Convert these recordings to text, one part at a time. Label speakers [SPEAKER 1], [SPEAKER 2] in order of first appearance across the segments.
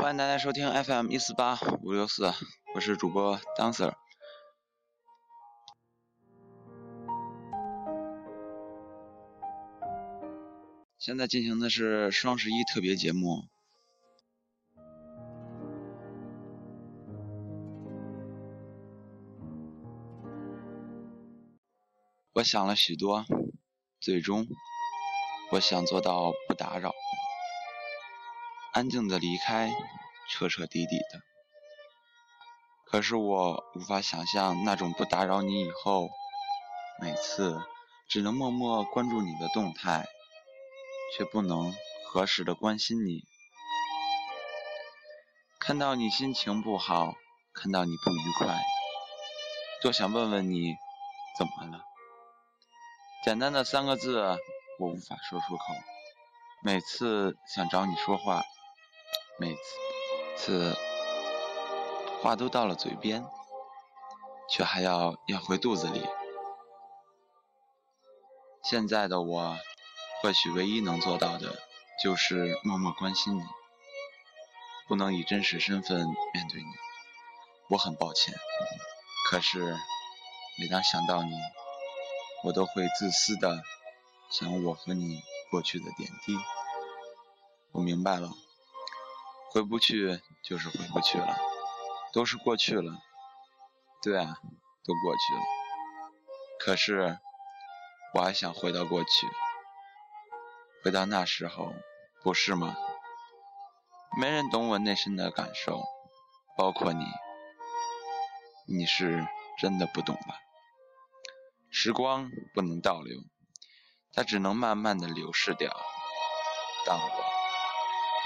[SPEAKER 1] 欢迎大家收听 FM 一四八五六四，我是主播 Dancer。现在进行的是双十一特别节目。我想了许多，最终，我想做到不打扰，安静的离开，彻彻底底的。可是我无法想象那种不打扰你以后，每次只能默默关注你的动态，却不能合时的关心你。看到你心情不好，看到你不愉快，多想问问你，怎么了？简单的三个字，我无法说出口。每次想找你说话，每次话都到了嘴边，却还要咽回肚子里。现在的我，或许唯一能做到的，就是默默关心你，不能以真实身份面对你。我很抱歉，可是每当想到你。我都会自私的想我和你过去的点滴。我明白了，回不去就是回不去了，都是过去了。对啊，都过去了。可是我还想回到过去，回到那时候，不是吗？没人懂我内心的感受，包括你。你是真的不懂吧？时光不能倒流，它只能慢慢的流逝掉。但我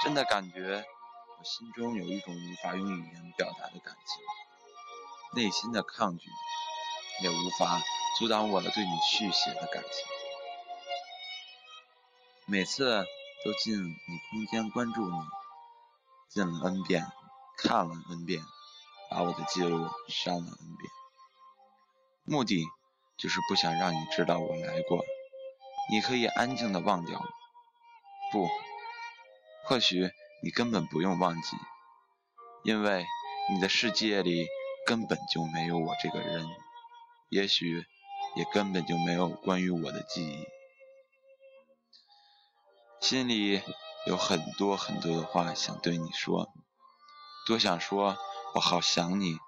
[SPEAKER 1] 真的感觉，心中有一种无法用语言表达的感情，内心的抗拒，也无法阻挡我对你续写的感情。每次都进你空间关注你，进了 n 遍，看了 n 遍，把我的记录删了 n 遍，目的。就是不想让你知道我来过，你可以安静的忘掉我。不，或许你根本不用忘记，因为你的世界里根本就没有我这个人，也许也根本就没有关于我的记忆。心里有很多很多的话想对你说，多想说我好想你，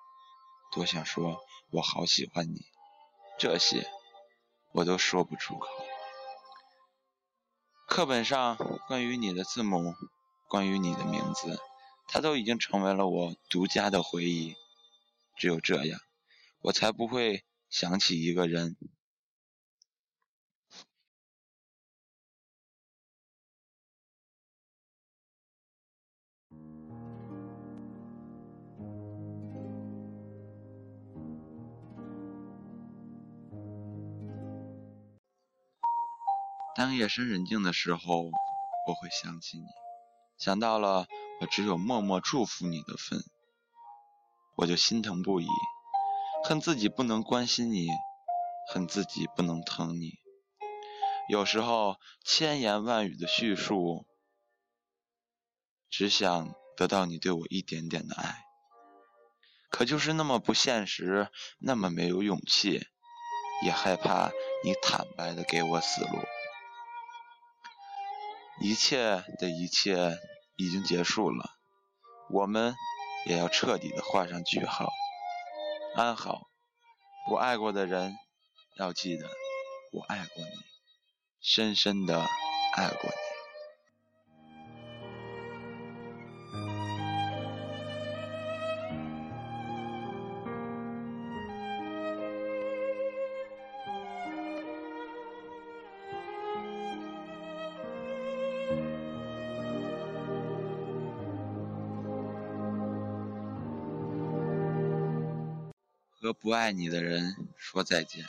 [SPEAKER 1] 多想说我好喜欢你。这些我都说不出口。课本上关于你的字母，关于你的名字，它都已经成为了我独家的回忆。只有这样，我才不会想起一个人。当夜深人静的时候，我会想起你，想到了我只有默默祝福你的份，我就心疼不已，恨自己不能关心你，恨自己不能疼你。有时候千言万语的叙述，只想得到你对我一点点的爱，可就是那么不现实，那么没有勇气，也害怕你坦白的给我死路。一切的一切已经结束了，我们也要彻底的画上句号。安好，我爱过的人，要记得，我爱过你，深深的爱过你。不爱你的人说再见，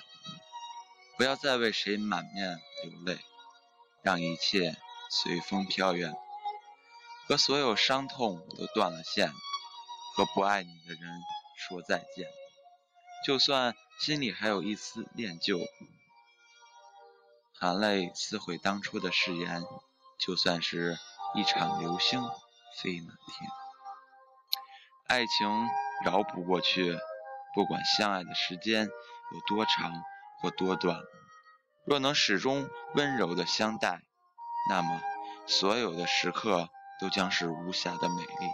[SPEAKER 1] 不要再为谁满面流泪，让一切随风飘远。和所有伤痛都断了线，和不爱你的人说再见，就算心里还有一丝恋旧，含泪撕毁当初的誓言，就算是一场流星飞满天。爱情绕不过去，不管相爱的时间有多长或多短，若能始终温柔的相待，那么所有的时刻都将是无瑕的美丽。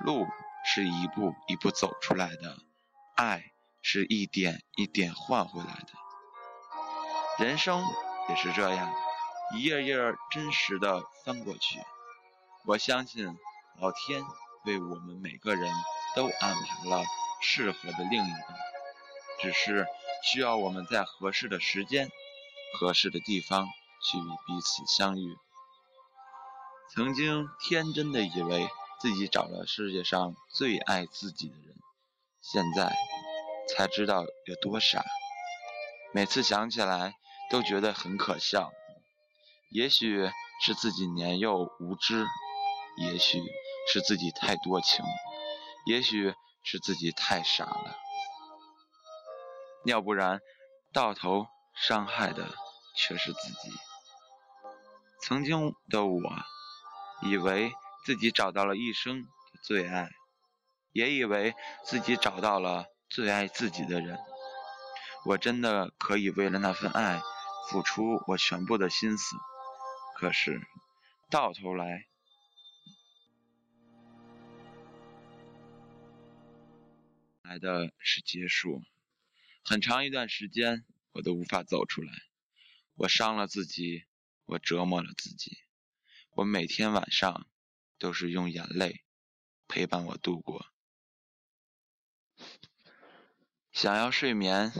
[SPEAKER 1] 路是一步一步走出来的，爱是一点一点换回来的，人生也是这样，一页页真实的翻过去。我相信老天。为我们每个人都安排了适合的另一半，只是需要我们在合适的时间、合适的地方去彼此相遇。曾经天真的以为自己找了世界上最爱自己的人，现在才知道有多傻。每次想起来都觉得很可笑。也许是自己年幼无知，也许……是自己太多情，也许是自己太傻了，要不然到头伤害的却是自己。曾经的我，以为自己找到了一生的最爱，也以为自己找到了最爱自己的人。我真的可以为了那份爱付出我全部的心思，可是到头来。来的是结束，很长一段时间我都无法走出来。我伤了自己，我折磨了自己，我每天晚上都是用眼泪陪伴我度过。想要睡眠，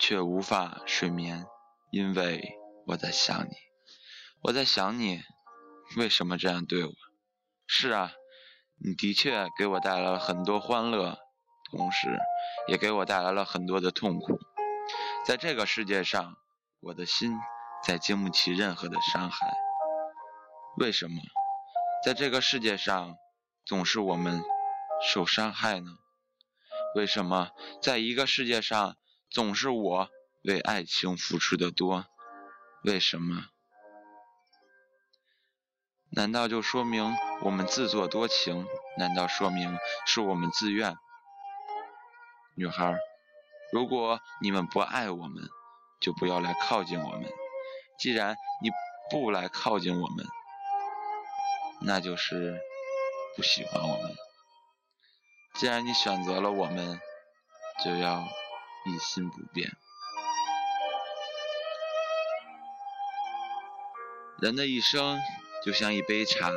[SPEAKER 1] 却无法睡眠，因为我在想你，我在想你，为什么这样对我？是啊，你的确给我带来了很多欢乐。同时，也给我带来了很多的痛苦。在这个世界上，我的心再经不起任何的伤害。为什么，在这个世界上，总是我们受伤害呢？为什么，在一个世界上，总是我为爱情付出的多？为什么？难道就说明我们自作多情？难道说明是我们自愿？女孩，如果你们不爱我们，就不要来靠近我们。既然你不来靠近我们，那就是不喜欢我们。既然你选择了我们，就要一心不变。人的一生就像一杯茶，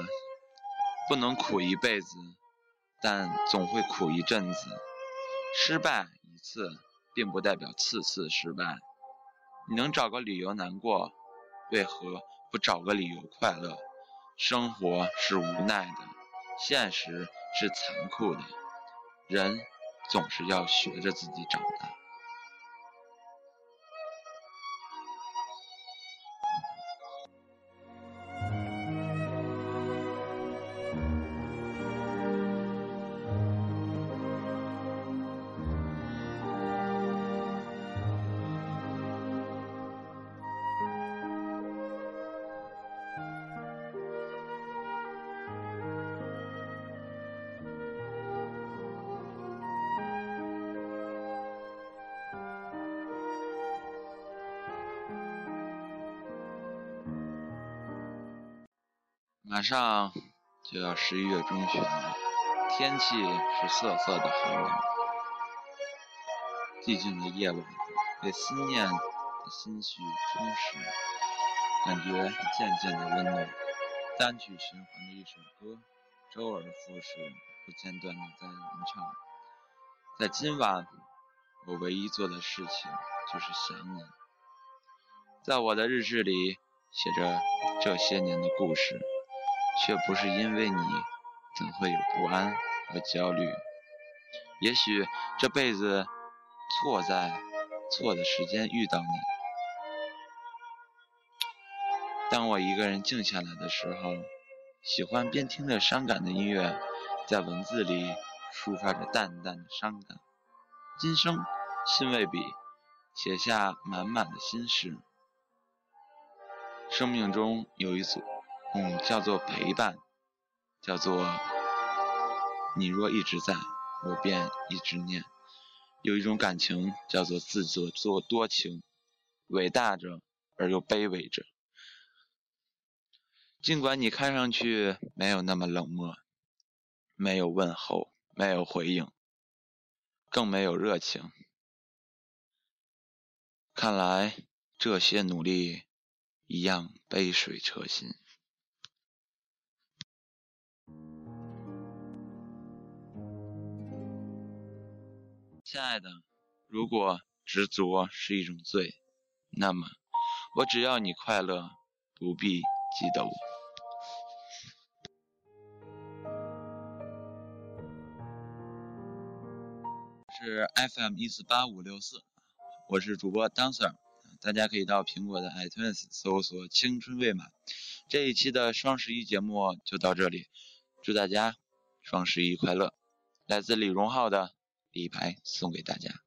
[SPEAKER 1] 不能苦一辈子，但总会苦一阵子。失败一次，并不代表次次失败。你能找个理由难过，为何不找个理由快乐？生活是无奈的，现实是残酷的，人总是要学着自己长大。马上就要十一月中旬了，天气是瑟瑟的寒冷。寂静的夜晚被思念的心绪充实，感觉渐渐的温暖。单曲循环的一首歌，周而复始，不间断的在吟唱。在今晚，我唯一做的事情就是想你。在我的日志里写着这些年的故事。却不是因为你，怎会有不安和焦虑？也许这辈子错在错的时间遇到你。当我一个人静下来的时候，喜欢边听着伤感的音乐，在文字里抒发着淡淡的伤感。今生心未笔，写下满满的心事。生命中有一组。嗯，叫做陪伴，叫做你若一直在，我便一直念。有一种感情叫做自作做多情，伟大着而又卑微着。尽管你看上去没有那么冷漠，没有问候，没有回应，更没有热情。看来这些努力一样杯水车薪。亲爱的，如果执着是一种罪，那么我只要你快乐，不必记得我。是 FM 一四八五六四。我是主播 Dancer，大家可以到苹果的 iTunes 搜索“青春未满”。这一期的双十一节目就到这里，祝大家双十一快乐！来自李荣浩的李白送给大家。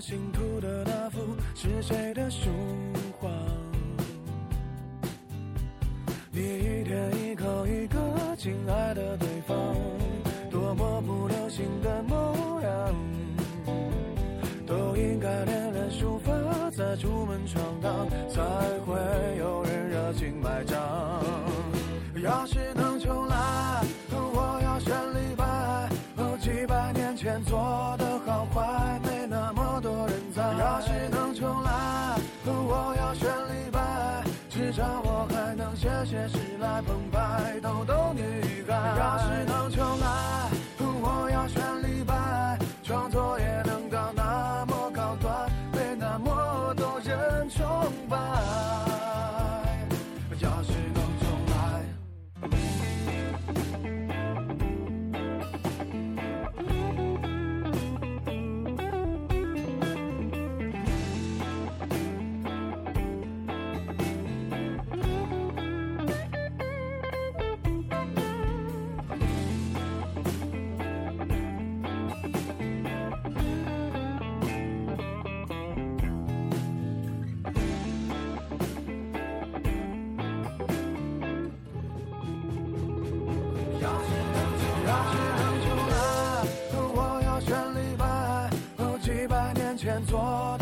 [SPEAKER 2] 心涂的那幅是谁的书？一百年前做